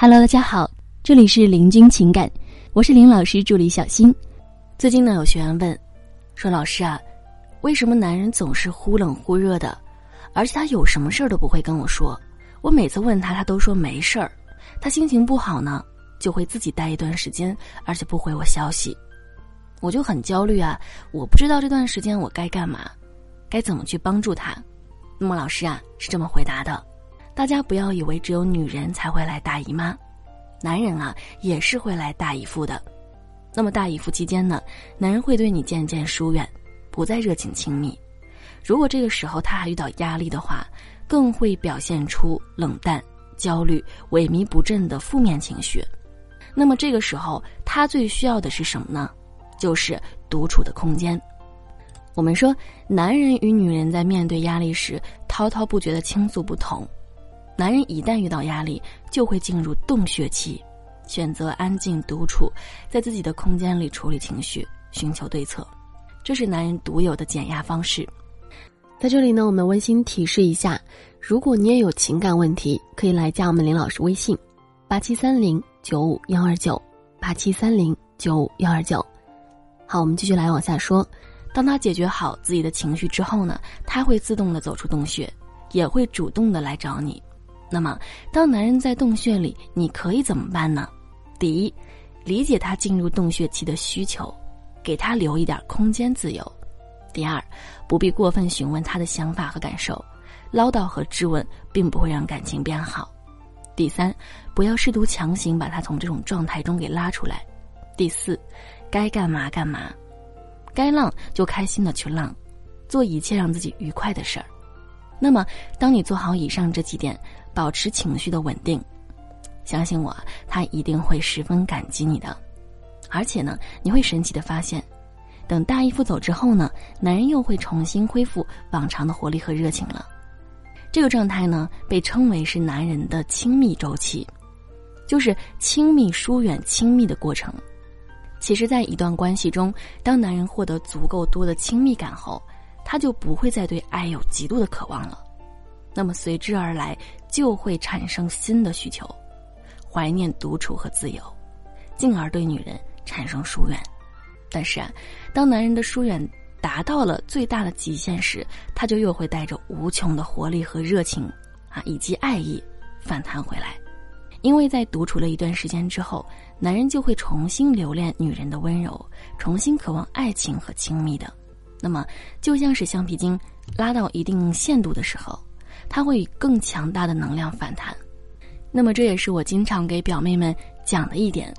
Hello，大家好，这里是林君情感，我是林老师助理小新。最近呢，有学员问，说老师啊，为什么男人总是忽冷忽热的，而且他有什么事儿都不会跟我说？我每次问他，他都说没事儿。他心情不好呢，就会自己待一段时间，而且不回我消息，我就很焦虑啊。我不知道这段时间我该干嘛，该怎么去帮助他。那么老师啊，是这么回答的。大家不要以为只有女人才会来大姨妈，男人啊也是会来大姨夫的。那么大姨夫期间呢，男人会对你渐渐疏远，不再热情亲密。如果这个时候他还遇到压力的话，更会表现出冷淡、焦虑、萎靡不振的负面情绪。那么这个时候他最需要的是什么呢？就是独处的空间。我们说，男人与女人在面对压力时滔滔不绝的倾诉不同。男人一旦遇到压力，就会进入洞穴期，选择安静独处，在自己的空间里处理情绪，寻求对策，这是男人独有的减压方式。在这里呢，我们温馨提示一下：如果你也有情感问题，可以来加我们林老师微信：八七三零九五幺二九八七三零九五幺二九。好，我们继续来往下说。当他解决好自己的情绪之后呢，他会自动的走出洞穴，也会主动的来找你。那么，当男人在洞穴里，你可以怎么办呢？第一，理解他进入洞穴期的需求，给他留一点空间自由。第二，不必过分询问他的想法和感受，唠叨和质问并不会让感情变好。第三，不要试图强行把他从这种状态中给拉出来。第四，该干嘛干嘛，该浪就开心的去浪，做一切让自己愉快的事儿。那么，当你做好以上这几点，保持情绪的稳定，相信我，他一定会十分感激你的。而且呢，你会神奇的发现，等大姨夫走之后呢，男人又会重新恢复往常的活力和热情了。这个状态呢，被称为是男人的亲密周期，就是亲密疏远亲密的过程。其实，在一段关系中，当男人获得足够多的亲密感后，他就不会再对爱有极度的渴望了，那么随之而来就会产生新的需求，怀念独处和自由，进而对女人产生疏远。但是啊，当男人的疏远达到了最大的极限时，他就又会带着无穷的活力和热情啊，以及爱意反弹回来，因为在独处了一段时间之后，男人就会重新留恋女人的温柔，重新渴望爱情和亲密的。那么，就像是橡皮筋拉到一定限度的时候，它会以更强大的能量反弹。那么，这也是我经常给表妹们讲的一点：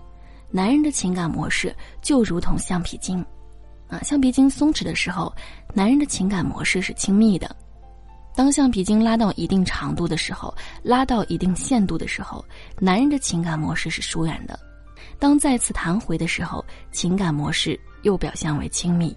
男人的情感模式就如同橡皮筋，啊，橡皮筋松弛的时候，男人的情感模式是亲密的；当橡皮筋拉到一定长度的时候，拉到一定限度的时候，男人的情感模式是疏远的；当再次弹回的时候，情感模式又表现为亲密。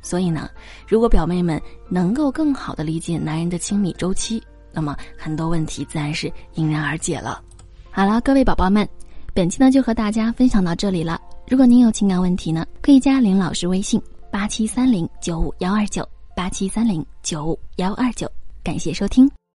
所以呢，如果表妹们能够更好的理解男人的亲密周期，那么很多问题自然是迎刃而解了。好了，各位宝宝们，本期呢就和大家分享到这里了。如果您有情感问题呢，可以加林老师微信八七三零九五幺二九八七三零九五幺二九。感谢收听。